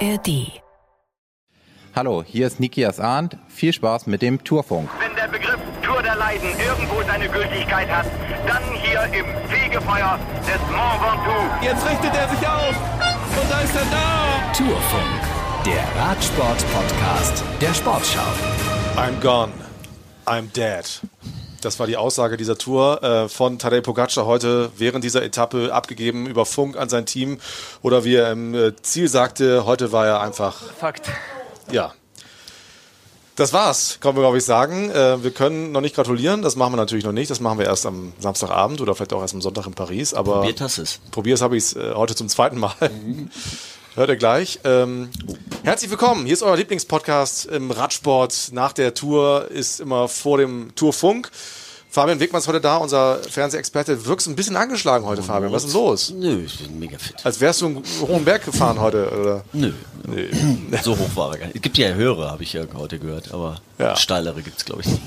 ARD. Hallo, hier ist Nikias Arndt. Viel Spaß mit dem Tourfunk. Wenn der Begriff Tour der Leiden irgendwo seine Gültigkeit hat, dann hier im Fegefeuer des Mont Ventoux. Jetzt richtet er sich auf und da ist er da. Tourfunk, der Radsport-Podcast der Sportschau. I'm gone. I'm dead. Das war die Aussage dieser Tour äh, von Tadej Pogacar heute während dieser Etappe abgegeben über Funk an sein Team. Oder wie er im äh, Ziel sagte, heute war er einfach. Fakt. Ja. Das war's, kann man glaube ich sagen. Äh, wir können noch nicht gratulieren, das machen wir natürlich noch nicht. Das machen wir erst am Samstagabend oder vielleicht auch erst am Sonntag in Paris. Aber Probiert hast es. Probiert habe ich es äh, heute zum zweiten Mal. Hört ihr gleich. Ähm, herzlich willkommen. Hier ist euer Lieblingspodcast im Radsport. Nach der Tour ist immer vor dem Tourfunk. Fabian Wegmann ist heute da, unser Fernsehexperte. Wirkst ein bisschen angeschlagen heute, Fabian. Was ist denn los? Nö, ich bin mega fit. Als wärst du einen hohen Berg gefahren heute, oder? Nö. So hoch war er gar nicht. Es gibt ja höhere, habe ich ja heute gehört, aber Ja. steilere gibt es, glaube ich, nicht.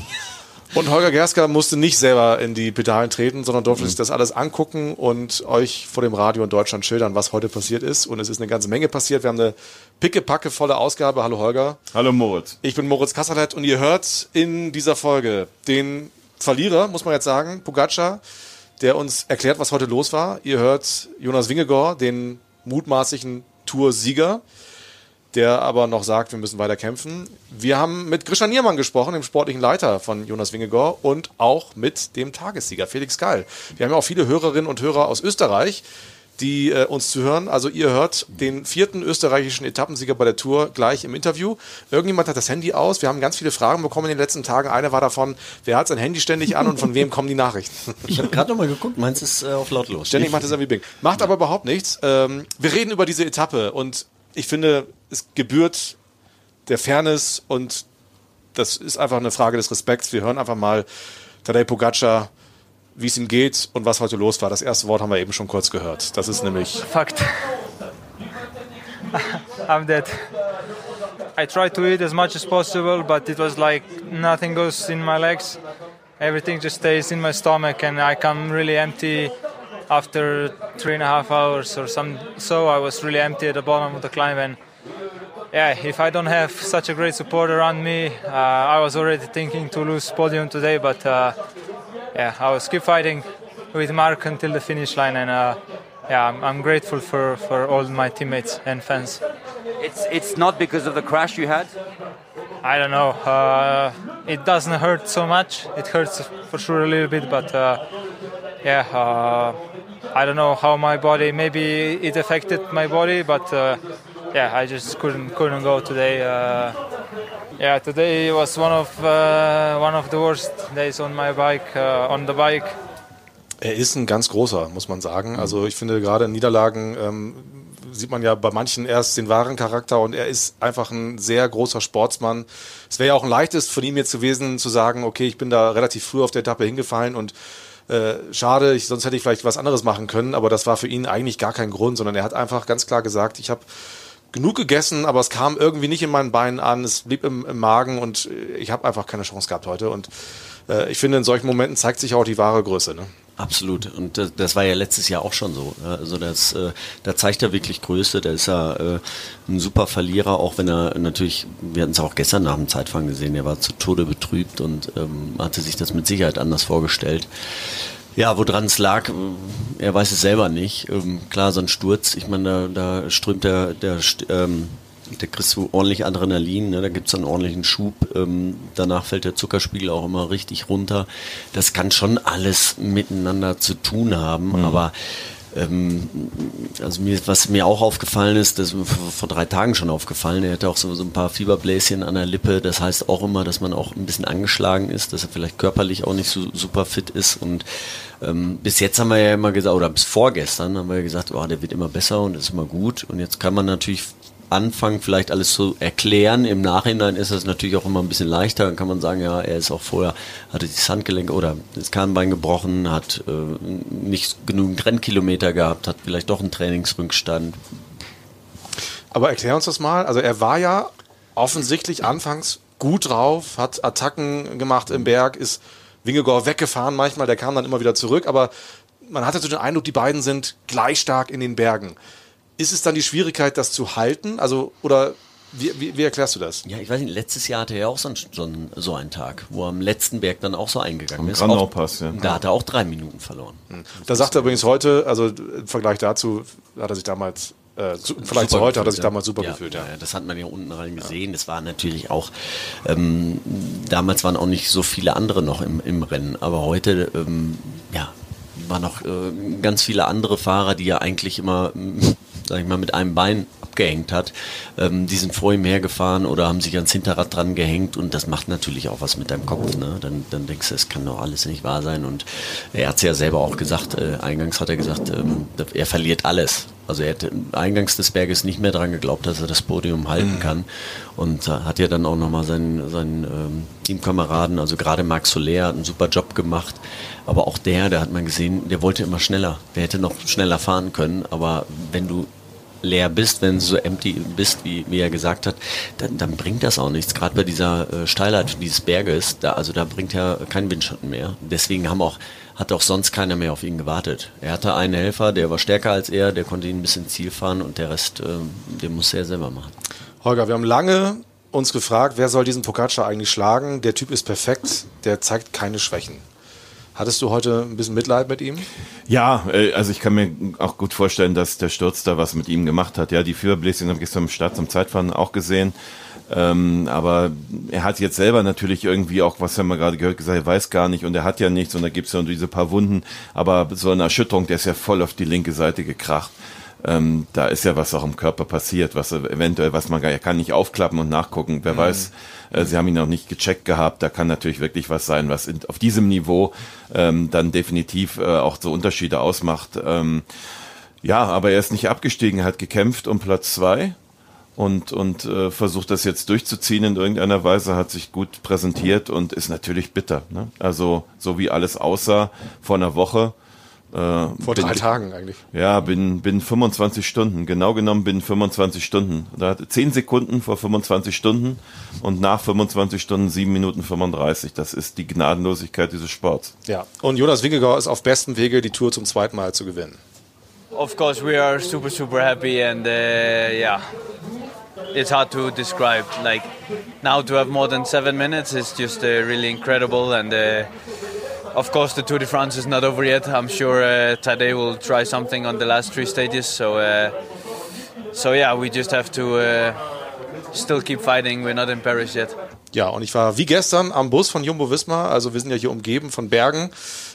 Und Holger Gersker musste nicht selber in die Pedalen treten, sondern durfte sich das alles angucken und euch vor dem Radio in Deutschland schildern, was heute passiert ist. Und es ist eine ganze Menge passiert. Wir haben eine pickepacke volle Ausgabe. Hallo Holger. Hallo Moritz. Ich bin Moritz Kasserlet und ihr hört in dieser Folge den Verlierer, muss man jetzt sagen, Pogacar, der uns erklärt, was heute los war. Ihr hört Jonas Wingegor, den mutmaßlichen Tour-Sieger, der aber noch sagt, wir müssen weiter kämpfen. Wir haben mit Grisha Niermann gesprochen, dem sportlichen Leiter von Jonas Wingegor und auch mit dem Tagessieger Felix Geil. Wir haben ja auch viele Hörerinnen und Hörer aus Österreich, die äh, uns zuhören. Also ihr hört den vierten österreichischen Etappensieger bei der Tour gleich im Interview. Irgendjemand hat das Handy aus. Wir haben ganz viele Fragen bekommen in den letzten Tagen. Eine war davon, wer hat sein Handy ständig an und von wem kommen die Nachrichten? Ich habe gerade nochmal geguckt, meins ist äh, auf lautlos. Ständig macht es irgendwie Bing. Macht aber überhaupt nichts. Ähm, wir reden über diese Etappe und ich finde, es gebührt der Fairness und das ist einfach eine Frage des Respekts. Wir hören einfach mal Tadej Pogacar, wie es ihm geht und was heute los war. Das erste Wort haben wir eben schon kurz gehört. Das ist nämlich Fakt. I'm dead. I tried to eat as much as possible, but it was like nothing goes in my legs. Everything just stays in my stomach, and I come really empty after three and a half hours or some. So I was really empty at the bottom of the climb, and yeah, if I don't have such a great support around me, uh, I was already thinking to lose podium today, but uh, yeah, I was keep fighting with Mark until the finish line, and uh, yeah, I'm, I'm grateful for, for all my teammates and fans. It's it's not because of the crash you had. I don't know. Uh, it doesn't hurt so much. It hurts for sure a little bit, but uh, yeah, uh, I don't know how my body. Maybe it affected my body, but uh, yeah, I just couldn't couldn't go today. Uh, yeah, today was one of uh, one of the worst days on my bike uh, on the bike. Er ist ein ganz großer, muss man sagen. Also ich finde gerade in Niederlagen ähm, sieht man ja bei manchen erst den wahren Charakter und er ist einfach ein sehr großer Sportsmann. Es wäre ja auch ein leichtes von ihm jetzt gewesen zu sagen, okay, ich bin da relativ früh auf der Etappe hingefallen und äh, schade, ich, sonst hätte ich vielleicht was anderes machen können, aber das war für ihn eigentlich gar kein Grund, sondern er hat einfach ganz klar gesagt, ich habe genug gegessen, aber es kam irgendwie nicht in meinen Beinen an, es blieb im, im Magen und äh, ich habe einfach keine Chance gehabt heute und äh, ich finde, in solchen Momenten zeigt sich auch die wahre Größe. Ne? Absolut. Und das, das war ja letztes Jahr auch schon so. Ja, Also das, äh, da zeigt er wirklich Größe. Da ist er äh, ein super Verlierer, auch wenn er natürlich, wir hatten es auch gestern nach dem Zeitfahren gesehen, er war zu Tode betrübt und ähm, hatte sich das mit Sicherheit anders vorgestellt. Ja, woran es lag, äh, er weiß es selber nicht. Ähm, klar, so ein Sturz, ich meine, da, da strömt der, der ähm, da kriegst du ordentlich Adrenalin, ne? da gibt's einen ordentlichen Schub. Ähm, danach fällt der Zuckerspiegel auch immer richtig runter. Das kann schon alles miteinander zu tun haben, aber ähm, also mir, was mir auch aufgefallen ist, das ist mir vor, vor drei Tagen schon aufgefallen, er hatte auch so, so ein paar Fieberbläschen an der Lippe. Das heißt auch immer, dass man auch ein bisschen angeschlagen ist, dass er vielleicht körperlich auch nicht so super fit ist. Und ähm, bis jetzt haben wir ja immer gesagt, oder bis vorgestern haben wir ja gesagt, oh, der wird immer besser und ist immer gut. Und jetzt kann man natürlich anfangen, vielleicht alles zu erklären. Im Nachhinein ist es natürlich auch immer ein bisschen leichter. Dann kann man sagen, ja, er ist auch vorher, hatte das Handgelenk oder das Kahnbein gebrochen, hat äh, nicht genügend Rennkilometer gehabt, hat vielleicht doch einen Trainingsrückstand. Aber erklär uns das mal. Also er war ja offensichtlich anfangs gut drauf, hat Attacken gemacht im Berg, ist Wingegor weggefahren manchmal, der kam dann immer wieder zurück, aber man hatte so den Eindruck, die beiden sind gleich stark in den Bergen. Ist es dann die Schwierigkeit, das zu halten? Also, oder wie, wie, wie erklärst du das? Ja, ich weiß nicht, letztes Jahr hatte er ja auch so, ein, so, ein, so einen Tag, wo er am letzten Berg dann auch so eingegangen Am ist. Auch- ja. Da hat er auch drei Minuten verloren. Da sagt er übrigens heute, also im Vergleich dazu, hat er sich damals, äh, zu, Vergleich zu Super heute, hat er sich gefühlt, damals super ja. gefühlt, ja. Ja, das hat man ja unten rein gesehen. Das war natürlich auch, ähm, damals waren auch nicht so viele andere noch im, im Rennen, aber heute, ähm, ja, waren noch äh, ganz viele andere Fahrer, die ja eigentlich immer, sag ich mal, mit einem Bein abgehängt hat. Ähm, die sind vor ihm hergefahren oder haben sich ans Hinterrad dran gehängt und das macht natürlich auch was mit deinem Kopf. Ne? Dann, dann denkst du, es kann doch alles nicht wahr sein. Und er hat es ja selber auch gesagt, äh, eingangs hat er gesagt, ähm, er verliert alles. Also er hätte eingangs des Berges nicht mehr dran geglaubt, dass er das Podium halten kann. Und äh, hat ja dann auch nochmal seinen, seinen ähm, Teamkameraden, also gerade Marc Soler hat einen super Job gemacht. Aber auch der, der hat man gesehen, der wollte immer schneller. Der hätte noch schneller fahren können. Aber wenn du leer bist, wenn du so empty bist, wie, er gesagt hat, dann, dann bringt das auch nichts. Gerade bei dieser äh, Steilheit dieses Berges, da, also da bringt ja kein Windschatten mehr. Deswegen haben auch, hat auch sonst keiner mehr auf ihn gewartet. Er hatte einen Helfer, der war stärker als er, der konnte ihn bis ins Ziel fahren und der Rest, ähm, den musste er selber machen. Holger, wir haben lange uns gefragt, wer soll diesen Pogacar eigentlich schlagen? Der Typ ist perfekt, der zeigt keine Schwächen. Hattest du heute ein bisschen Mitleid mit ihm? Ja, äh, also ich kann mir auch gut vorstellen, dass der Sturz da was mit ihm gemacht hat. Ja, die Führerbläschen habe ich gestern im Start zum Zeitfahren auch gesehen. Ähm, aber er hat jetzt selber natürlich irgendwie auch, was haben wir gerade gehört, gesagt, er weiß gar nicht und er hat ja nichts und da gibt's ja nur diese paar Wunden. Aber so eine Erschütterung, der ist ja voll auf die linke Seite gekracht. Ähm, da ist ja was auch im Körper passiert, was eventuell, was man gar, er kann nicht aufklappen und nachgucken. Wer weiß, äh, sie haben ihn noch nicht gecheckt gehabt. Da kann natürlich wirklich was sein, was in, auf diesem Niveau ähm, dann definitiv äh, auch so Unterschiede ausmacht. Ähm, ja, aber er ist nicht abgestiegen, er hat gekämpft um Platz zwei und, und äh, versucht das jetzt durchzuziehen in irgendeiner Weise, hat sich gut präsentiert und ist natürlich bitter. Ne? Also so wie alles aussah vor einer Woche. Äh, Vor bin- drei Tagen eigentlich. Ja, bin, bin 25 Stunden, genau genommen bin 25 Stunden. Da hatte 10 Sekunden vor 25 Stunden und nach 25 Stunden 7 Minuten 35. Das ist die Gnadenlosigkeit dieses Sports. Ja. Und Jonas Wingegaard ist auf bestem Wege, die Tour zum zweiten Mal zu gewinnen. Of course, we are super, super happy, and uh, yeah, it's hard to describe. Like now, to have more than seven minutes is just uh, really incredible, and uh, of course, the Tour de France is not over yet. I'm sure uh, will try something on the last three stages. So, uh, so yeah, we just have to uh, still keep fighting. We're not in Paris yet. Ja, und ich war wie gestern am Bus von Jumbo Wismar. Also wir sind ja hier umgeben von Bergen.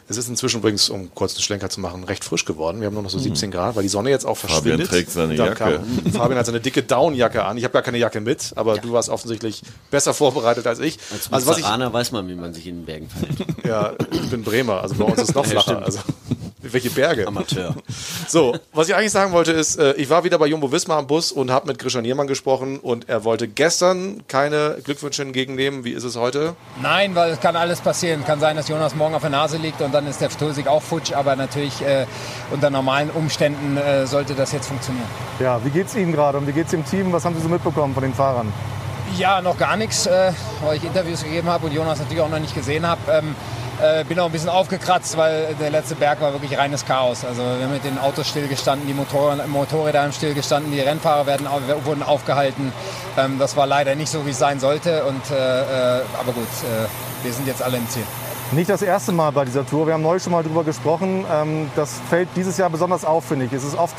Es ist inzwischen übrigens, um kurz einen Schlenker zu machen, recht frisch geworden. Wir haben nur noch so 17 Grad, weil die Sonne jetzt auch verschwindet. trägt seine Jacke. Kam, Fabian hat seine dicke Downjacke an. Ich habe gar keine Jacke mit, aber du warst offensichtlich besser vorbereitet als ich. Als also was ich, weiß man, wie man sich in den Bergen verhält. ja, ich bin Bremer, also bei uns ist es noch Ja, flacher. stimmt. Also welche Berge? Amateur. So, was ich eigentlich sagen wollte ist, äh, ich war wieder bei Jumbo Wismar am Bus und habe mit Grisha Niermann gesprochen und er wollte gestern keine Glückwünsche entgegennehmen. Wie ist es heute? Nein, weil es kann alles passieren. Kann sein, dass Jonas morgen auf der Nase liegt und dann ist der Toursieg auch futsch. Aber natürlich äh, unter normalen Umständen äh, sollte das jetzt funktionieren. Ja, wie geht's Ihnen gerade und wie geht's dem Team? Was haben Sie so mitbekommen von den Fahrern? Ja, noch gar nichts, äh, weil ich Interviews gegeben habe und Jonas natürlich auch noch nicht gesehen habe. Ähm, äh, bin auch ein bisschen aufgekratzt, weil der letzte Berg war wirklich reines Chaos. Also wir haben mit den Autos stillgestanden, die Motor Motorräder haben stillgestanden, die Rennfahrer werden, wurden aufgehalten. Ähm, das war leider nicht so, wie es sein sollte. Und, äh, äh, aber gut, äh, wir sind jetzt alle im Ziel. Nicht das erste Mal bei dieser Tour. Wir haben neulich schon mal drüber gesprochen. Ähm, das fällt dieses Jahr besonders auf, finde ich. Es ist oft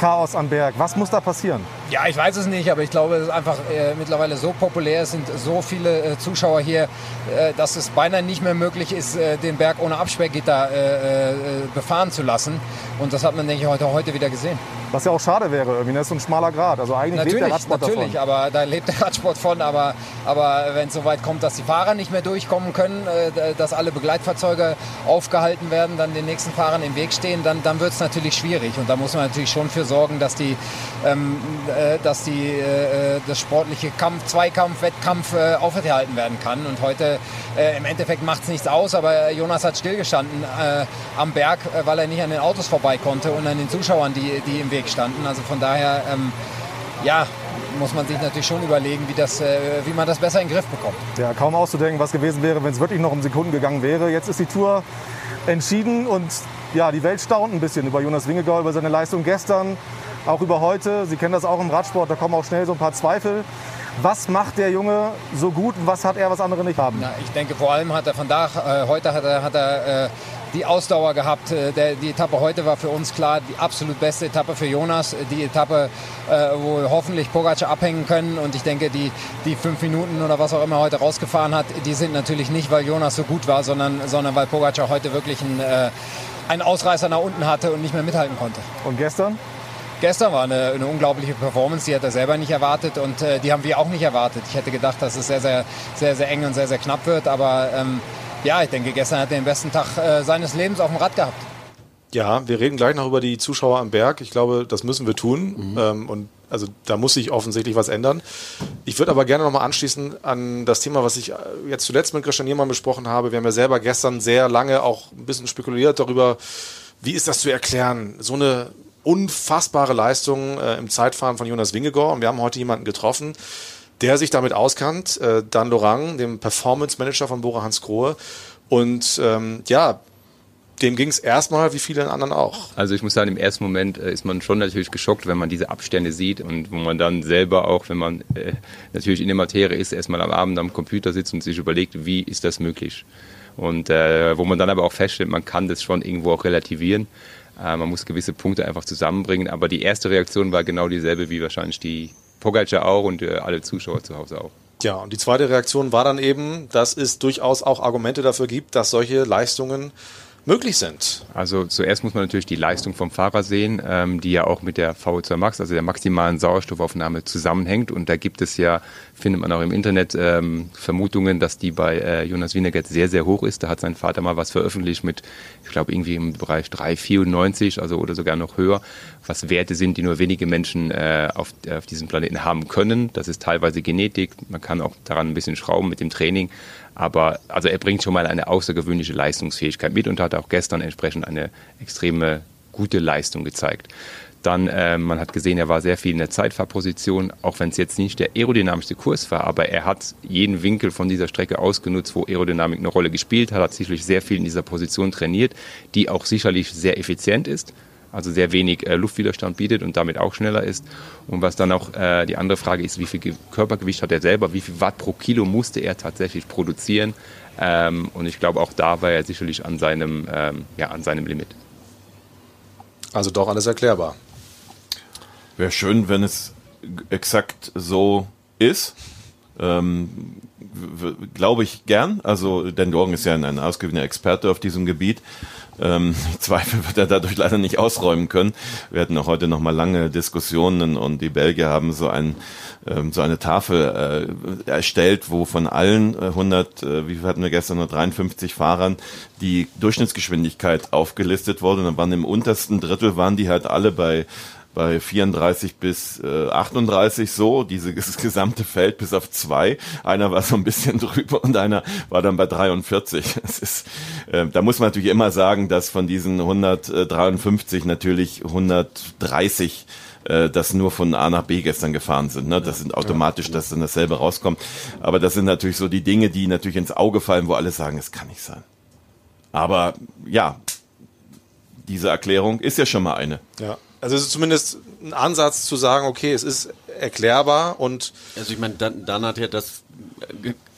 Chaos am Berg. Was muss da passieren? Ja, ich weiß es nicht, aber ich glaube, es ist einfach äh, mittlerweile so populär, es sind so viele äh, Zuschauer hier, äh, dass es beinahe nicht mehr möglich ist, äh, den Berg ohne Absperrgitter äh, äh, befahren zu lassen. Und das hat man, denke ich, heute, heute wieder gesehen. Was ja auch schade wäre, irgendwie. Das ist so ein schmaler Grad. Also eigentlich lebt der Natürlich, Radsport natürlich, davon. aber da lebt der Radsport von. Aber, aber wenn es so weit kommt, dass die Fahrer nicht mehr durchkommen können, äh, dass alle Begleitfahrzeuge aufgehalten werden, dann den nächsten Fahrern im Weg stehen, dann, dann wird es natürlich schwierig. Und da muss man natürlich schon für sorgen, dass die, ähm, äh, dass die, äh, das sportliche Kampf, Zweikampf, Wettkampf äh, aufrechterhalten werden kann. Und heute äh, im Endeffekt macht es nichts aus, aber Jonas hat stillgestanden äh, am Berg, äh, weil er nicht an den Autos vorbei konnte und an den Zuschauern, die, die im Weg standen. Also von daher, ähm, ja, muss man sich natürlich schon überlegen, wie, das, äh, wie man das besser in den Griff bekommt. Ja, kaum auszudenken, was gewesen wäre, wenn es wirklich noch um Sekunden gegangen wäre. Jetzt ist die Tour entschieden und ja, die Welt staunt ein bisschen über Jonas Wingegaard, über seine Leistung gestern. auch über heute. Sie kennen das auch im Radsport, da kommen auch schnell so ein paar Zweifel. Was macht der Junge so gut und was hat er, was andere nicht haben? Na, ich denke, vor allem hat er von da, äh, heute hat er, hat er äh, die Ausdauer gehabt. Äh, der, die Etappe heute war für uns klar die absolut beste Etappe für Jonas. Die Etappe, äh, wo wir hoffentlich Pogacar abhängen können. Und ich denke, die, die fünf Minuten oder was auch immer heute rausgefahren hat, die sind natürlich nicht, weil Jonas so gut war, sondern, sondern weil Pogacar heute wirklich ein, äh, einen Ausreißer nach unten hatte und nicht mehr mithalten konnte. Und gestern? Gestern war eine, eine, unglaubliche Performance, die hat er selber nicht erwartet und äh, die haben wir auch nicht erwartet. Ich hätte gedacht, dass es sehr, sehr, sehr, sehr eng und sehr, sehr knapp wird, aber ähm, ja, ich denke, gestern hat er den besten Tag äh, seines Lebens auf dem Rad gehabt. Ja, wir reden gleich noch über die Zuschauer am Berg. Ich glaube, das müssen wir tun. Mhm. Ähm, und also da muss sich offensichtlich was ändern. Ich würde aber gerne nochmal anschließen an das Thema, was ich äh, jetzt zuletzt mit Christian Niemann besprochen habe. Wir haben ja selber gestern sehr lange auch ein bisschen spekuliert darüber, wie ist das zu erklären? So eine unfassbare Leistung äh, im Zeitfahren von Jonas Wingegor. Und wir haben heute jemanden getroffen, der sich damit auskannt, äh, Dan Lorang, dem Performance Manager von Bora Hans Grohe. Und ähm, ja, dem ging es erstmal wie vielen anderen auch. Also ich muss sagen, im ersten Moment äh, ist man schon natürlich geschockt, wenn man diese Abstände sieht und wo man dann selber auch, wenn man äh, natürlich in der Materie ist, erstmal am Abend am Computer sitzt und sich überlegt, wie ist das möglich? Und äh, wo man dann aber auch feststellt, man kann das schon irgendwo auch relativieren. Äh, man muss gewisse Punkte einfach zusammenbringen. Aber die erste Reaktion war genau dieselbe wie wahrscheinlich die Pogacar auch und äh, alle Zuschauer zu Hause auch. Ja, und die zweite Reaktion war dann eben, dass es durchaus auch Argumente dafür gibt, dass solche Leistungen möglich sind. Also zuerst muss man natürlich die Leistung vom Fahrer sehen, ähm, die ja auch mit der VO2 Max, also der maximalen Sauerstoffaufnahme zusammenhängt. Und da gibt es ja, findet man auch im Internet, ähm, Vermutungen, dass die bei äh, Jonas Wienergett sehr, sehr hoch ist. Da hat sein Vater mal was veröffentlicht mit, ich glaube, irgendwie im Bereich 3,94, also oder sogar noch höher, was Werte sind, die nur wenige Menschen äh, auf, auf diesem Planeten haben können. Das ist teilweise Genetik. Man kann auch daran ein bisschen schrauben mit dem Training. Aber also er bringt schon mal eine außergewöhnliche Leistungsfähigkeit mit und hat auch gestern entsprechend eine extreme gute Leistung gezeigt. Dann, äh, man hat gesehen, er war sehr viel in der Zeitfahrposition, auch wenn es jetzt nicht der aerodynamischste Kurs war, aber er hat jeden Winkel von dieser Strecke ausgenutzt, wo Aerodynamik eine Rolle gespielt hat, hat sicherlich sehr viel in dieser Position trainiert, die auch sicherlich sehr effizient ist also sehr wenig äh, Luftwiderstand bietet und damit auch schneller ist. Und was dann auch äh, die andere Frage ist, wie viel Körpergewicht hat er selber, wie viel Watt pro Kilo musste er tatsächlich produzieren. Ähm, und ich glaube, auch da war er sicherlich an seinem, ähm, ja, an seinem Limit. Also doch alles erklärbar. Wäre schön, wenn es exakt so ist. Ähm, glaube ich gern. Also, denn Dorgen ist ja ein ausgewiesener Experte auf diesem Gebiet. Ähm, Zweifel wird er dadurch leider nicht ausräumen können. Wir hatten auch heute noch mal lange Diskussionen und die Belgier haben so ein ähm, so eine Tafel äh, erstellt, wo von allen äh, 100, äh, wie viel hatten wir gestern, 153 Fahrern die Durchschnittsgeschwindigkeit aufgelistet wurde. Und dann waren im untersten Drittel waren die halt alle bei bei 34 bis äh, 38 so, dieses gesamte Feld bis auf zwei. Einer war so ein bisschen drüber und einer war dann bei 43. Das ist, äh, da muss man natürlich immer sagen, dass von diesen 153 natürlich 130 äh, das nur von A nach B gestern gefahren sind. Ne? Das sind automatisch, dass dann dasselbe rauskommt. Aber das sind natürlich so die Dinge, die natürlich ins Auge fallen, wo alle sagen, es kann nicht sein. Aber ja, diese Erklärung ist ja schon mal eine. Ja. Also es ist zumindest ein Ansatz zu sagen, okay, es ist erklärbar und. Also ich meine, dann, dann hat er das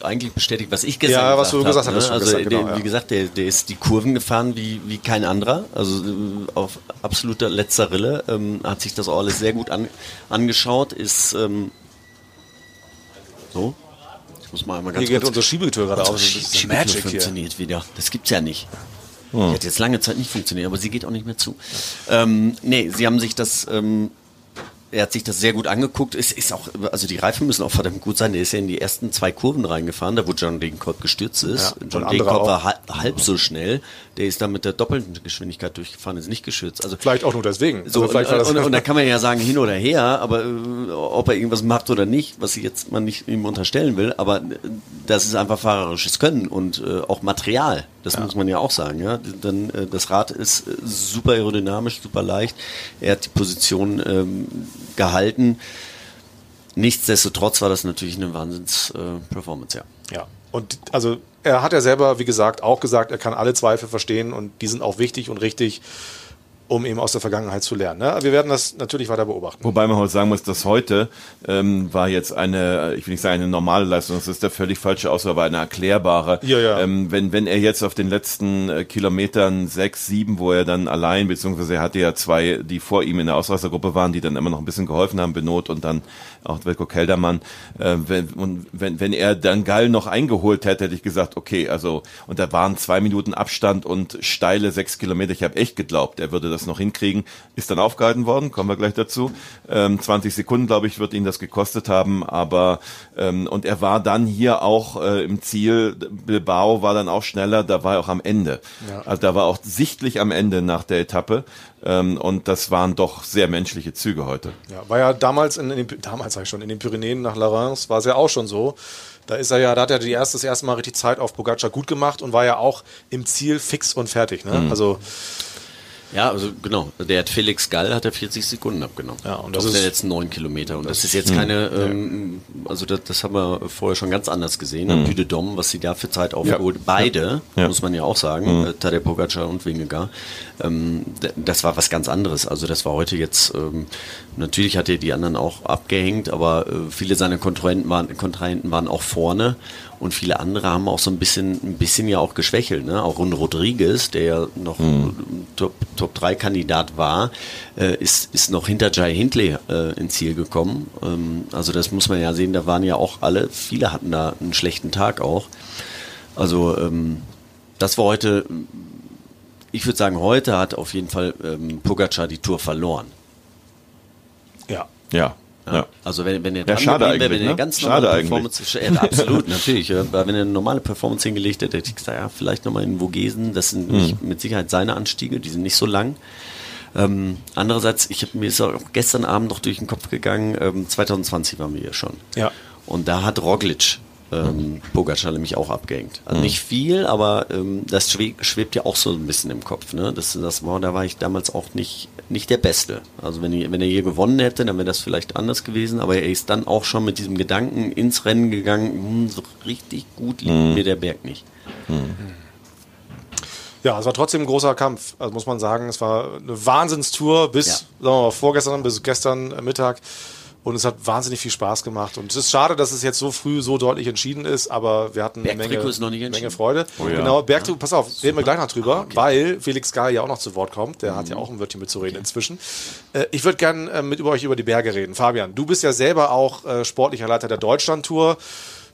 eigentlich bestätigt, was ich gestern ja, was du gesagt hast. Ne? Also gesagt, genau, der, ja. wie gesagt, der, der ist die Kurven gefahren wie, wie kein anderer. Also äh, auf absoluter letzter Rille. Ähm, hat sich das auch alles sehr gut an, angeschaut. Ist ähm, so. Ich muss mal einmal ganz Hier kurz. geht unsere Schiebetür gerade auf. Schiebetür hier. funktioniert wieder. Das gibt's ja nicht. Hm. Die hat jetzt lange Zeit nicht funktioniert, aber sie geht auch nicht mehr zu. Ähm, nee, sie haben sich das, ähm, er hat sich das sehr gut angeguckt. Es ist auch, also die Reifen müssen auch verdammt gut sein. Der ist ja in die ersten zwei Kurven reingefahren, da wo John Degenkolb gestürzt ist. Ja, und John Degenkolb war halb so schnell. Der ist dann mit der doppelten Geschwindigkeit durchgefahren, ist nicht gestürzt. Also Vielleicht auch nur deswegen. so, Also und, das und, und da kann man ja sagen, hin oder her, aber äh, ob er irgendwas macht oder nicht, was ich jetzt man nicht ihm unterstellen will, aber äh, das ist einfach fahrerisches Können und äh, auch Material. Das muss man ja auch sagen. Ja? Dann, äh, das Rad ist äh, super aerodynamisch, super leicht. Er hat die Position ähm, gehalten. Nichtsdestotrotz war das natürlich eine Wahnsinns-Performance, ja. Ja. Und also er hat ja selber, wie gesagt, auch gesagt, er kann alle Zweifel verstehen und die sind auch wichtig und richtig. Um eben aus der Vergangenheit zu lernen. Ne? Wir werden das natürlich weiter beobachten. Wobei man heute sagen muss, dass heute ähm, war jetzt eine, ich will nicht sagen eine normale Leistung, das ist der völlig falsche Ausdruck, aber eine erklärbare. Ja, ja. Ähm, wenn, wenn er jetzt auf den letzten äh, Kilometern sechs, sieben, wo er dann allein, beziehungsweise er hatte ja zwei, die vor ihm in der Ausreißergruppe waren, die dann immer noch ein bisschen geholfen haben, Benot und dann auch Wilko Keldermann, äh, wenn, und wenn, wenn er dann Gall noch eingeholt hätte, hätte ich gesagt, okay, also, und da waren zwei Minuten Abstand und steile sechs Kilometer, ich habe echt geglaubt, er würde das noch hinkriegen, ist dann aufgehalten worden, kommen wir gleich dazu. Ähm, 20 Sekunden, glaube ich, wird ihn das gekostet haben, aber ähm, und er war dann hier auch äh, im Ziel, Bilbao war dann auch schneller, da war er auch am Ende. Ja. Also da war auch sichtlich am Ende nach der Etappe ähm, und das waren doch sehr menschliche Züge heute. Ja, war ja damals in, in den, damals sag ich schon, in den Pyrenäen nach La Reims war es ja auch schon so. Da ist er ja, da hat er die erste, das erste Mal richtig Zeit auf Pogacar gut gemacht und war ja auch im Ziel fix und fertig. Ne? Mhm. Also Ja, also genau. Der hat Felix Gall hat er 40 Sekunden abgenommen. Ja, und das auf ist- den letzten neun Kilometer. Und das, ist jetzt Mhm. keine, Ja. ähm, also das, das haben wir vorher schon ganz anders gesehen. Mhm. Am Dôme, was sie da für Zeit aufgeholt. Ja. Beide, Ja. muss man ja auch sagen, Mhm. äh, Tadej Pogacar und Wingegaard. Ähm, das war was ganz anderes. Also das war heute jetzt, ähm, natürlich hat er die anderen auch abgehängt, aber äh, viele seiner Kontrahenten waren, Kontrahenten waren auch vorne. Und viele andere haben auch so ein bisschen, ein bisschen ja auch geschwächelt. Ne? Auch Rund Rodriguez, der ja noch Mhm. Top, Top 3 Kandidat war, äh, ist, ist noch hinter Jai Hindley äh, ins Ziel gekommen. Ähm, also das muss man ja sehen, da waren ja auch alle, viele hatten da einen schlechten Tag auch. Also ähm, das war heute, ich würde sagen, heute hat auf jeden Fall ähm, Pogacar die Tour verloren. Ja. Ja. Ja. Ja. Also wenn, wenn er Ja, schade wäre, wenn er ne? ganz Schade normale eigentlich. Performance, ja, absolut, natürlich. ja. Weil wenn er eine normale Performance hingelegt hätte, hätte ich gesagt, ja, vielleicht nochmal in Vogesen, das sind Mhm. mit Sicherheit seine Anstiege, die sind nicht so lang. Ähm, andererseits, ich hab, mir ist auch gestern Abend noch durch den Kopf gegangen, ähm, 2020 waren wir hier schon. Ja. Und da hat Roglic ähm, Pogacar nämlich auch abgehängt. Also Mhm. nicht viel, aber ähm, das schwe schwebt ja auch so ein bisschen im Kopf. Ne? Das, das war, da war ich damals auch nicht, nicht der Beste. Also wenn, ich, wenn er hier gewonnen hätte, dann wäre das vielleicht anders gewesen. Aber er ist dann auch schon mit diesem Gedanken ins Rennen gegangen, hm, so richtig gut liegt Mhm. mir der Berg nicht. Ja, es war trotzdem ein großer Kampf, also muss man sagen. Es war eine Wahnsinnstour bis, Ja. sagen wir mal, vorgestern, bis gestern Mittag. Und es hat wahnsinnig viel Spaß gemacht. Und es ist schade, dass es jetzt so früh so deutlich entschieden ist, aber wir hatten eine Menge, Bergtrikot ist noch nicht Menge entschieden. Freude. Oh ja. Genau, Bergtrikot, pass auf, reden wir gleich noch drüber, Ah, weil Felix Geil ja auch noch zu Wort kommt. Der hat Mhm. ja auch ein Wörtchen mitzureden inzwischen. Äh, ich würde gerne äh, mit über euch über die Berge reden. Fabian, du bist ja selber auch äh, sportlicher Leiter der Deutschlandtour.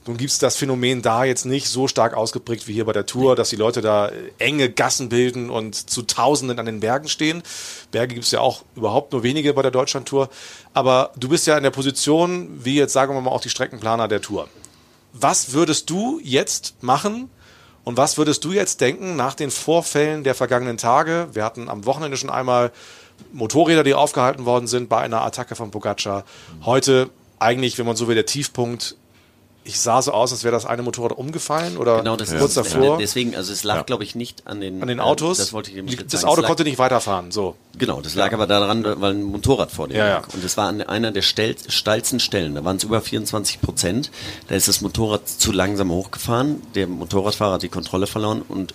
Nun gibt es das Phänomen da jetzt nicht so stark ausgeprägt wie hier bei der Tour, dass die Leute da äh, enge Gassen bilden und zu Tausenden an den Bergen stehen. Berge gibt es ja auch überhaupt nur wenige bei der Deutschlandtour. Aber du bist ja in der Position, wie jetzt sagen wir mal auch die Streckenplaner der Tour. Was würdest du jetzt machen und was würdest du jetzt denken nach den Vorfällen der vergangenen Tage? Wir hatten am Wochenende schon einmal Motorräder, die aufgehalten worden sind bei einer Attacke von Pogacar. Heute eigentlich, wenn man so will, der Tiefpunkt. Ich sah so aus, als wäre das eine Motorrad umgefallen oder Genau, das kurz ist, davor. Deswegen, also es lag, Ja. glaube ich, nicht an den, An den äh, Autos. das wollte ich jetzt das sagen. Auto Es lag- konnte nicht weiterfahren. So. Genau, das lag aber daran, weil ein Motorrad vor dem Ja, lag. ja. Und das war an einer der steil, steilsten Stellen. Da waren es über 24 Prozent. Da ist das Motorrad zu langsam hochgefahren. Der Motorradfahrer hat die Kontrolle verloren und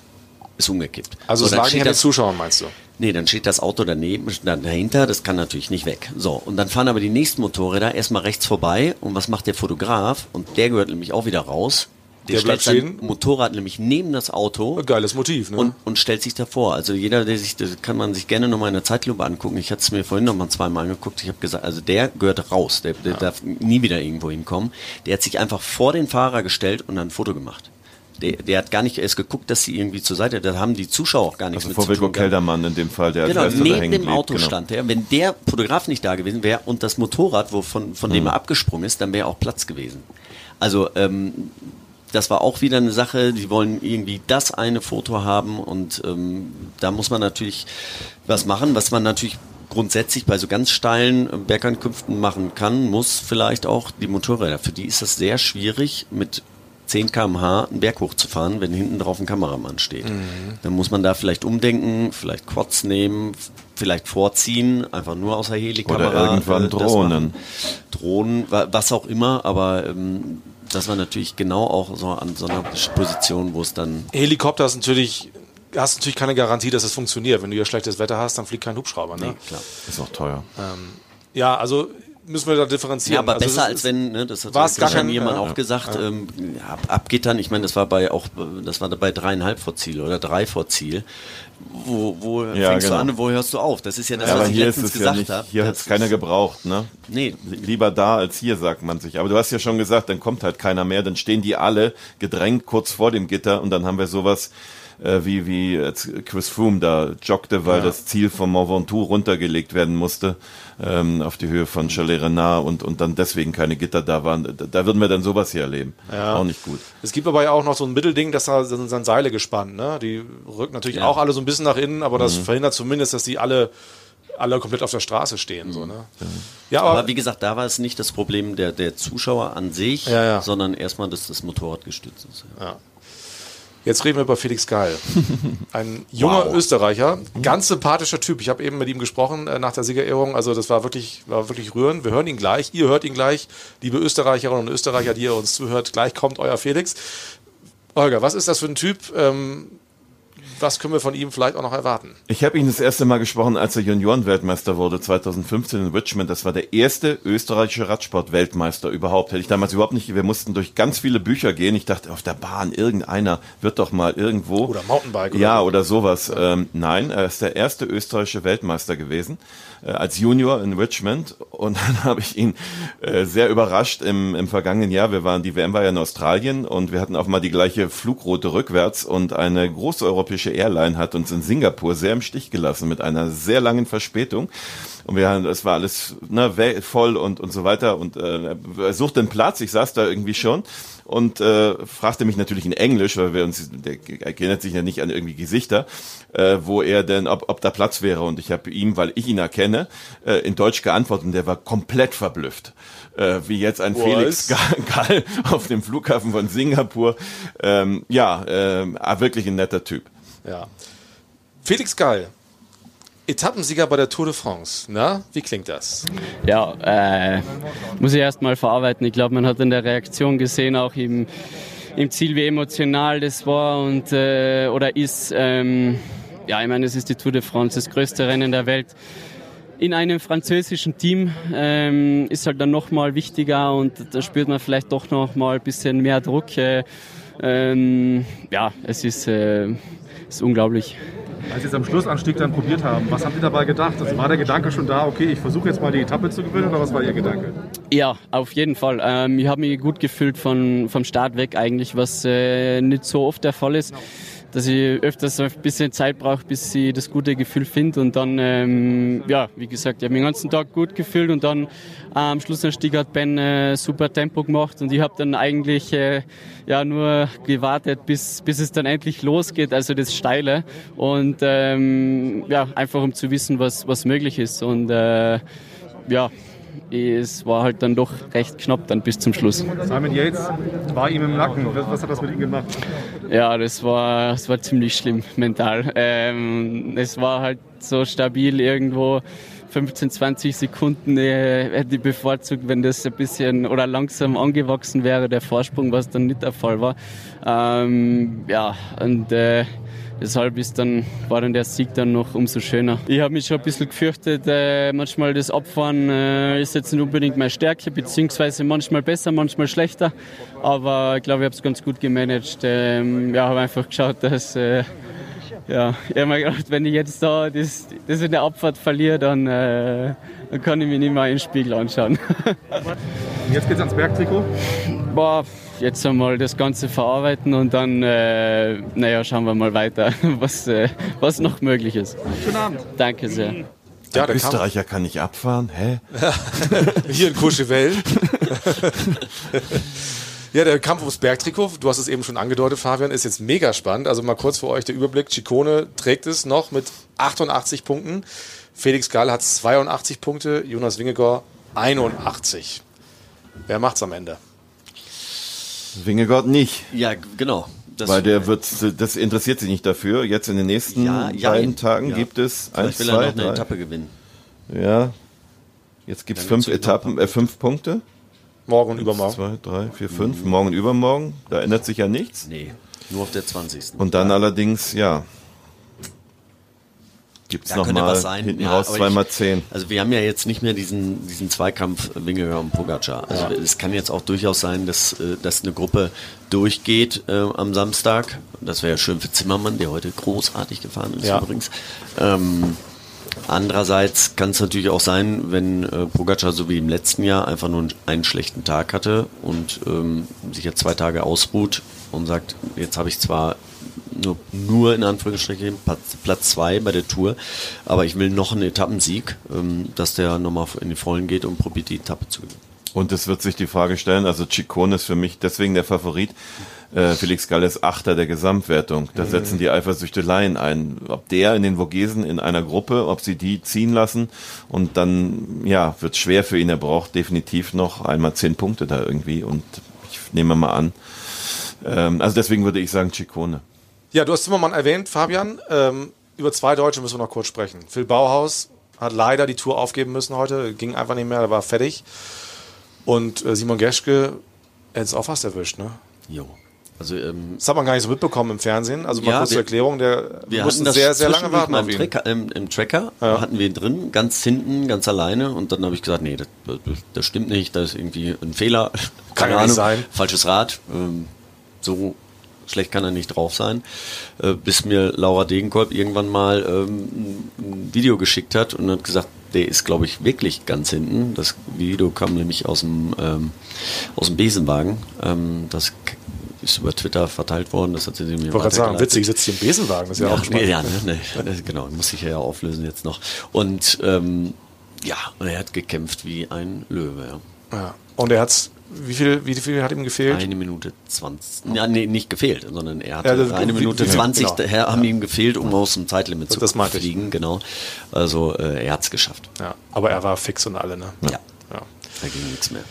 ist umgekippt. Also So, es dann lag nicht steht an den das- Zuschauern, meinst du? Nee, dann steht das Auto daneben, da- dahinter, das kann natürlich nicht weg. So, und dann fahren aber die nächsten Motorräder erstmal rechts vorbei. Und was macht der Fotograf? Und der gehört nämlich auch wieder raus. Der, Der stellt sein stehen. Motorrad nämlich neben das Auto. Geiles Motiv, ne? Und, und stellt sich davor. Also jeder, der sich, das kann man sich gerne nochmal in der Zeitlupe angucken. Ich hatte es mir vorhin nochmal zweimal angeguckt. Ich habe gesagt, also der gehört raus. Der, der darf nie wieder irgendwo hinkommen. Der hat sich einfach vor den Fahrer gestellt und dann ein Foto gemacht. Der, der hat gar nicht erst geguckt, dass sie irgendwie zur Seite, da haben die Zuschauer auch gar nichts Also mit vor zu tun. Keldermann in dem Fall, der Genau, als neben dem Auto genau. stand er. Wenn der Fotograf nicht da gewesen wäre und das Motorrad, wo von, von Mhm. dem er abgesprungen ist, dann wäre auch Platz gewesen. Also ähm, das war auch wieder eine Sache, die wollen irgendwie das eine Foto haben und ähm, da muss man natürlich was machen, was man natürlich grundsätzlich bei so ganz steilen äh, Bergankünften machen kann, muss vielleicht auch die Motorräder. Für die ist das sehr schwierig mit 10 km/h einen Berg hochzufahren, wenn hinten drauf ein Kameramann steht. Mhm. Dann muss man da vielleicht umdenken, vielleicht Quads nehmen, vielleicht vorziehen, einfach nur aus der Helikamera. Oder irgendwann äh, Drohnen. Drohnen, wa- was auch immer, aber ähm, das war natürlich genau auch so an so einer Position, wo es dann Helikopter ist natürlich hast natürlich keine Garantie, dass es funktioniert. Wenn du hier schlechtes Wetter hast, dann fliegt kein Hubschrauber. Ne? Nee, klar. Ist auch teuer. Ähm, ja, also müssen wir da differenzieren. Ja, aber also besser als wenn, ne, das hat war kein, Niemann ja, auch ja. gesagt, Ja. ähm, ja, ab, abgittern, ich meine, das war bei auch, das war bei dreieinhalb vor Ziel oder drei vor Ziel. Wo, wo Ja, fängst genau. du an und wo hörst du auf? Das ist ja das, was ich hier ist letztens es ja gesagt nicht, habe. hier hat es keiner gebraucht, ne? Nee. Lieber da als hier, sagt man sich. Aber du hast ja schon gesagt, dann kommt halt keiner mehr, dann stehen die alle gedrängt kurz vor dem Gitter und dann haben wir sowas äh, wie, wie als Chris Froome da joggte, weil Ja. das Ziel vom Mont Ventoux runtergelegt werden musste ähm, auf die Höhe von Chalet Renard und, und dann deswegen keine Gitter da waren. Da, da würden wir dann sowas hier erleben. Ja. Auch nicht gut. Es gibt aber ja auch noch so ein Mittelding, dass da sind dann Seile gespannt. Ne? Die rücken natürlich Ja. auch alle so ein bisschen nach innen, aber das Mhm. verhindert zumindest, dass die alle, alle komplett auf der Straße stehen. So, ne? Ja, aber, aber, wie gesagt, da war es nicht das Problem der, der Zuschauer an sich, Ja, ja. sondern erstmal, dass das Motorrad gestützt ist. Ja. Jetzt reden wir über Felix Geil. Ein junger Wow. Österreicher, ganz sympathischer Typ. Ich habe eben mit ihm gesprochen äh, nach der Siegerehrung. Also das war wirklich, war wirklich rührend. Wir hören ihn gleich. Ihr hört ihn gleich. Liebe Österreicherinnen und Österreicher, die ihr uns zuhört, gleich kommt euer Felix. Holger, was ist das für ein Typ? Ähm, was können wir von ihm vielleicht auch noch erwarten? Ich habe ihn das erste Mal gesprochen, als er Juniorenweltmeister wurde, 2015 in Richmond. Das war der erste österreichische Radsport-Weltmeister überhaupt. Hätte ich damals überhaupt nicht, wir mussten durch ganz viele Bücher gehen. Ich dachte, auf der Bahn, irgendeiner wird doch mal irgendwo. Oder Mountainbike. Ja, oder, oder sowas. Ähm, nein, er ist der erste österreichische Weltmeister gewesen, äh, als Junior in Richmond. Und dann habe ich ihn äh, sehr überrascht im, im vergangenen Jahr. Wir waren, die WM war ja in Australien und wir hatten auch mal die gleiche Flugroute rückwärts und eine große europäische Airline hat uns in Singapur sehr im Stich gelassen mit einer sehr langen Verspätung. Und wir haben, es war alles ne, voll und, und so weiter. Und äh, er suchte einen Platz, ich saß da irgendwie schon und äh, fragte mich natürlich in Englisch, weil wir uns, der erinnert sich ja nicht an irgendwie Gesichter, äh, wo er denn, ob, ob da Platz wäre. Und ich habe ihm, weil ich ihn erkenne, äh, in Deutsch geantwortet und der war komplett verblüfft. Äh, wie jetzt ein Was? Felix Ga- Gall auf dem Flughafen von Singapur. Ähm, ja, äh, wirklich ein netter Typ. Ja. Felix Geil, Etappensieger bei der Tour de France. Na, wie klingt das? Ja, äh, muss ich erst mal verarbeiten. Ich glaube, man hat in der Reaktion gesehen, auch im, im Ziel, wie emotional das war und äh, oder ist. Ähm, ja, ich meine, es ist die Tour de France, das größte Rennen der Welt. In einem französischen Team ähm, ist halt dann nochmal wichtiger und da spürt man vielleicht doch noch mal ein bisschen mehr Druck. Äh, ähm, ja, es ist, äh, ist unglaublich. Als Sie es am Schlussanstieg dann probiert haben, was haben Sie dabei gedacht? Also war der Gedanke schon da, okay, ich versuche jetzt mal die Etappe zu gewinnen oder was war Ihr Gedanke? Ja, auf jeden Fall. Ähm, ich habe mich gut gefühlt von, vom Start weg eigentlich, was äh, nicht so oft der Fall ist. Dass ich öfters ein bisschen Zeit brauche, bis ich das gute Gefühl finde. Und dann, ähm, ja, wie gesagt, ich habe den ganzen Tag gut gefühlt und dann äh, am Schlussanstieg hat Ben äh, super Tempo gemacht und ich habe dann eigentlich äh, ja nur gewartet, bis, bis es dann endlich losgeht, also das Steile. Und ähm, ja, einfach um zu wissen, was, was möglich ist. Und äh, ja, es war halt dann doch recht knapp dann bis zum Schluss. Simon Yates war ihm im Nacken. Was, hat das mit ihm gemacht? Ja, das war, das war ziemlich schlimm mental. Ähm, es war halt so stabil irgendwo. 15, 20 Sekunden äh, hätte ich bevorzugt, wenn das ein bisschen oder langsam angewachsen wäre, der Vorsprung, was dann nicht der Fall war. Ähm, ja, und äh, deshalb ist dann, war dann der Sieg dann noch umso schöner. Ich habe mich schon ein bisschen gefürchtet, äh, manchmal das Abfahren äh, ist jetzt nicht unbedingt meine Stärke, beziehungsweise manchmal besser, manchmal schlechter. Aber ich glaube, ich habe es ganz gut gemanagt. Ähm, ja, habe einfach geschaut, dass äh, ja, ich habe mir gedacht, wenn ich jetzt da das, das in der Abfahrt verliere, dann, äh, dann kann ich mich nicht mehr im Spiegel anschauen. Und jetzt geht's ans Bergtrikot. Boah, jetzt einmal das Ganze verarbeiten und dann, äh, naja, schauen wir mal weiter, was, äh, was noch möglich ist. Schönen Abend. Danke sehr. Ja, Ein Österreicher kann nicht abfahren, hä? Hier in Courchevel. Ja, der Kampf ums Bergtrikot, du hast es eben schon angedeutet, Fabian, ist jetzt mega spannend. Also mal kurz für euch der Überblick. Ciccone trägt es noch mit 88 Punkten. Felix Gall hat 82 Punkte, Jonas Wingegor 81. Wer macht's am Ende? Wingegott nicht. Ja, genau. Das- Weil der wird, das interessiert sich nicht dafür. Jetzt in den nächsten Ja, ja, beiden Tagen ja. gibt es Vielleicht eins, will er zwei, noch eine drei. Etappe gewinnen. Ja. Jetzt gibt es fünf Etappen, äh, fünf Punkte. Morgen und übermorgen. Zwei, drei, vier, fünf. Morgen und übermorgen. Da ändert sich ja nichts. Nee, nur auf der 20. Und dann allerdings, ja, Gibt's Ja, noch könnte mal was sein. hinten Ja, raus zweimal zehn. Also wir haben ja jetzt nicht mehr diesen, diesen Zweikampf Wingegaard und Pogacar. Also es kann jetzt auch durchaus sein, dass, äh, dass eine Gruppe durchgeht äh, am Samstag. Das wäre ja schön für Zimmermann, der heute großartig gefahren ist Ja. übrigens. Ähm, andererseits kann es natürlich auch sein, wenn äh, Pogacar so wie im letzten Jahr einfach nur einen schlechten Tag hatte und ähm, sich jetzt zwei Tage ausruht und sagt, jetzt habe ich zwar nur, nur in Anführungsstrichen Platz, Platz zwei bei der Tour, aber ich will noch einen Etappensieg, ähm, dass der nochmal in die Vollen geht und probiert die Etappe zu gewinnen. Und es wird sich die Frage stellen, also Ciccone ist für mich deswegen der Favorit. Äh, Felix Gall ist Achter der Gesamtwertung. Da Mhm. setzen die Eifersüchteleien ein. Ob der in den Vogesen in einer Gruppe, ob sie die ziehen lassen und dann, ja, wird schwer für ihn. Er braucht definitiv noch einmal zehn Punkte da irgendwie und ich nehme mal an. Ähm, also deswegen würde ich sagen Ciccone. Ja, du hast Zimmermann erwähnt, Fabian. Ähm, über zwei Deutsche müssen wir noch kurz sprechen. Phil Bauhaus hat leider die Tour aufgeben müssen heute. Ging einfach nicht mehr, er war fertig. Und äh, Simon Geschke hätte es auch fast erwischt, ne? Jo. Also, ähm, das hat man gar nicht so mitbekommen im Fernsehen. Also mal Ja, kurz zur Erklärung, der Wir musste hatten das sehr, sehr lange warten auf im ihn. Tracker, im, im Tracker hatten wir ihn drin, ganz hinten, ganz alleine und dann habe ich gesagt, nee, das, das, stimmt nicht, das ist irgendwie ein Fehler, Kann keine ja nicht Ahnung, sein. falsches Rad, ähm, so schlecht kann er nicht drauf sein, äh, bis mir Laura Degenkolb irgendwann mal ähm, ein Video geschickt hat und hat gesagt, der ist, glaube ich, wirklich ganz hinten. Das Video kam nämlich aus dem, ähm, aus dem Besenwagen. Ähm, das ist über Twitter verteilt worden. Das hat sie mir Ich wollte gerade sagen, witzig, sitzt hier im Besenwagen. Das ist ja, Ja, auch nee, spannend. ja, ne, ne, genau, muss ich ja auflösen jetzt noch. Und ähm, ja, und er hat gekämpft wie ein Löwe. Ja. Ja. Und er hat's, wie viel, wie viel hat ihm gefehlt? Eine Minute 20. Ja, nee, nicht gefehlt, sondern er hatte Ja, das- eine Minute wie- 20 genau. daher haben ihm gefehlt, um aus dem Zeitlimit zu Das meinte ich. fliegen. Genau. Also äh, er hat es geschafft. Ja, aber er war fix und alle, ne? Ja. ja. Da ging nichts mehr.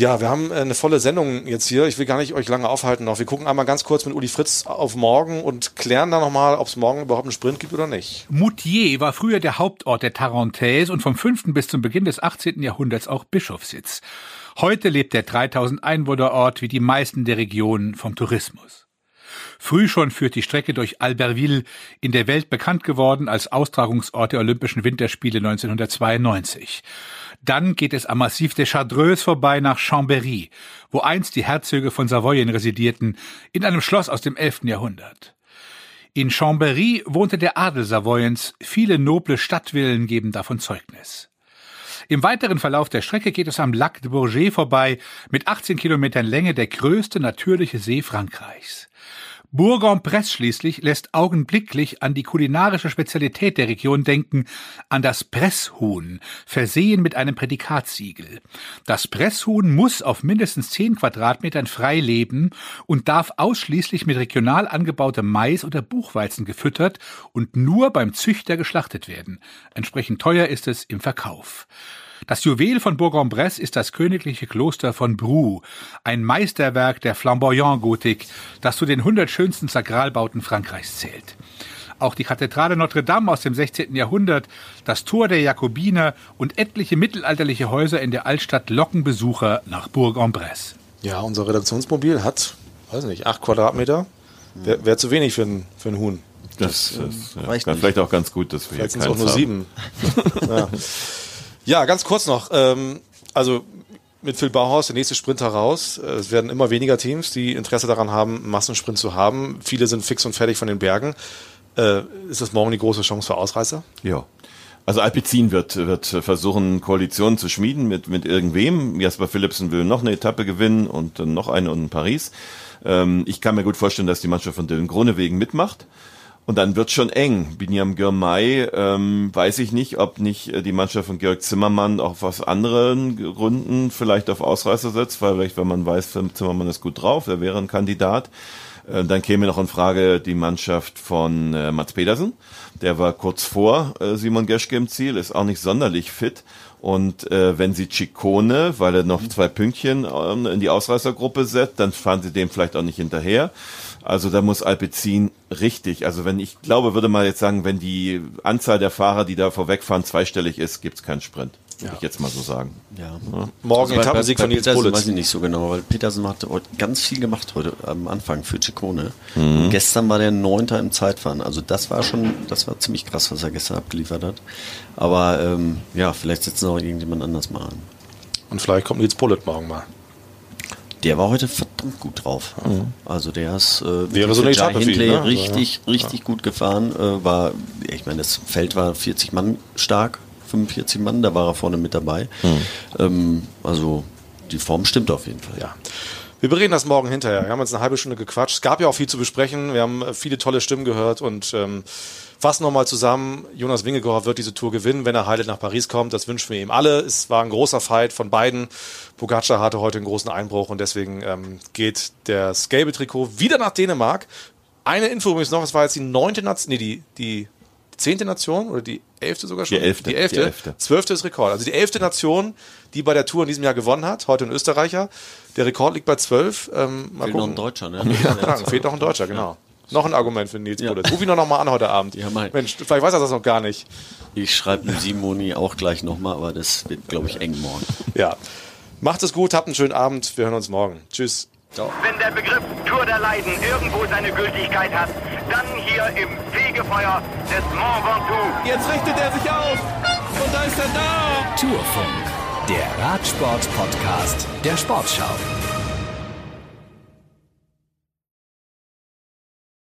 Ja, wir haben äh, eine volle Sendung jetzt hier. Ich will gar nicht euch lange aufhalten noch. Wir gucken einmal ganz kurz mit Uli Fritz auf morgen und klären dann nochmal, ob es morgen überhaupt einen Sprint gibt oder nicht. Moutier war früher der Hauptort der Tarentaise und vom 5. bis zum Beginn des 18. Jahrhunderts auch Bischofssitz. Heute lebt der 3000 Einwohnerort wie die meisten der Regionen vom Tourismus. Früh schon führt die Strecke durch Albertville, in der Welt bekannt geworden als Austragungsort der Olympischen Winterspiele 1992. Dann geht es am Massif des Chartreuse vorbei nach Chambéry, wo einst die Herzöge von Savoyen residierten, in einem Schloss aus dem 11. Jahrhundert. In Chambéry wohnte der Adel Savoyens, viele noble Stadtvillen geben davon Zeugnis. Im weiteren Verlauf der Strecke geht es am Lac de Bourget vorbei, mit 18 Kilometern Länge der größte natürliche See Frankreichs. Bourg-en-Bresse schließlich lässt augenblicklich an die kulinarische Spezialität der Region denken, an das Presshuhn, versehen mit einem Prädikatsiegel. Das Presshuhn muss auf mindestens 10 Quadratmetern frei leben und darf ausschließlich mit regional angebautem Mais oder Buchweizen gefüttert und nur beim Züchter geschlachtet werden. Entsprechend teuer ist es im Verkauf. Das Juwel von Bourg-en-Bresse ist das königliche Kloster von Brou, ein Meisterwerk der Flamboyant-Gotik, das zu den 100 schönsten Sakralbauten Frankreichs zählt. Auch die Kathedrale Notre Dame aus dem 16. Jahrhundert, das Tor der Jakobiner und etliche mittelalterliche Häuser in der Altstadt locken Besucher nach Bourg-en-Bresse. Ja, unser Redaktionsmobil hat, weiß nicht, acht Quadratmeter. Wäre wär zu wenig für ein, für ein Huhn. Das, ist ja, reicht ganz- nicht. vielleicht auch ganz gut, dass wir Vielleicht hier es auch keins nur haben. sieben. ja. Ja, ganz kurz noch. Ähm, also mit Phil Bauhaus, der nächste Sprinter raus. Es werden immer weniger Teams, die Interesse daran haben, Massensprint zu haben. Viele sind fix und fertig von den Bergen. Äh, ist das morgen die große Chance für Ausreißer? Ja. Also Alpecin wird, wird versuchen, Koalitionen zu schmieden mit, mit irgendwem. Jasper Philipsen will noch eine Etappe gewinnen und dann noch eine in Paris. Ähm, ich kann mir gut vorstellen, dass die Mannschaft von Dylan Gronewegen mitmacht. Und dann wird schon eng. Binyam Girmay, ähm, weiß ich nicht, ob nicht äh, die Mannschaft von Georg Zimmermann auch aus anderen Gründen vielleicht auf Ausreißer setzt, weil vielleicht, wenn man weiß, Zimmermann ist gut drauf, er wäre ein Kandidat. Äh, Dann käme noch in Frage die Mannschaft von äh, Mats Pedersen. Der war kurz vor äh, Simon Geschke im Ziel, ist auch nicht sonderlich fit. Und äh, wenn sie Ciccone, weil er noch zwei Pünktchen ähm, in die Ausreißergruppe setzt, dann fahren sie dem vielleicht auch nicht hinterher. Also da muss Alpecin richtig, also wenn ich glaube, würde mal jetzt sagen, wenn die Anzahl der Fahrer, die da vorwegfahren, zweistellig ist, gibt's keinen Sprint. würde ich jetzt mal so sagen. Ja. Morgen Also Etappensieg von Nils Petersen weiß ich nicht so genau, weil Petersen hat heute ganz viel gemacht heute am Anfang für Ciccone. Mhm. Und gestern war der Neunter im Zeitfahren. Also das war schon, das war ziemlich krass, was er gestern abgeliefert hat. Aber ähm, ja, vielleicht setzen auch irgendjemand anders mal an. Und vielleicht kommt Nils Pollitt morgen mal. Der war heute verdammt gut drauf. Also der ist äh, Wäre so eine Jai Hindley ne? richtig, Ja. richtig gut gefahren. Äh, war, ich meine, das Feld war 40 Mann stark, 45 Mann, da war er vorne mit dabei. Ähm, also die Form stimmt auf jeden Fall. Ja. Wir bereden das morgen hinterher. Wir haben jetzt eine halbe Stunde gequatscht. Es gab ja auch viel zu besprechen. Wir haben äh, viele tolle Stimmen gehört und ähm, fassen nochmal zusammen. Jonas Wingegaard wird diese Tour gewinnen, wenn er heile nach Paris kommt. Das wünschen wir ihm alle. Es war ein großer Fight von beiden. Pogacar hatte heute einen großen Einbruch und deswegen ähm, geht der Scabe-Trikot wieder nach Dänemark. Eine Info übrigens noch, es war jetzt die neunte Nation, nee, die, die zehnte Nation oder die elfte sogar schon? Die elfte, Die elfte. die elfte. Zwölfte ist Rekord. Also die elfte Nation, die bei der Tour in diesem Jahr gewonnen hat, heute ein Österreicher. Der Rekord liegt bei zwölf. Ähm, mal Fehlt noch gucken. ein Deutscher, ne? Ja, klar, fehlt noch ein Deutscher, genau. Noch ein Argument für Nils ja. Ruf ihn doch noch mal an heute Abend. Mensch, vielleicht weiß er das noch gar nicht. Ich schreibe dem Simoni auch gleich nochmal, aber das wird, glaube ich, eng morgen. Ja. Macht es gut, habt einen schönen Abend. Wir hören uns morgen. Tschüss. Ciao. Wenn der Begriff Tour der Leiden irgendwo seine Gültigkeit hat, dann hier im Fegefeuer des Mont Ventoux. Jetzt richtet er sich auf und da ist er da. Tourfunk, der Radsport-Podcast der Sportschau.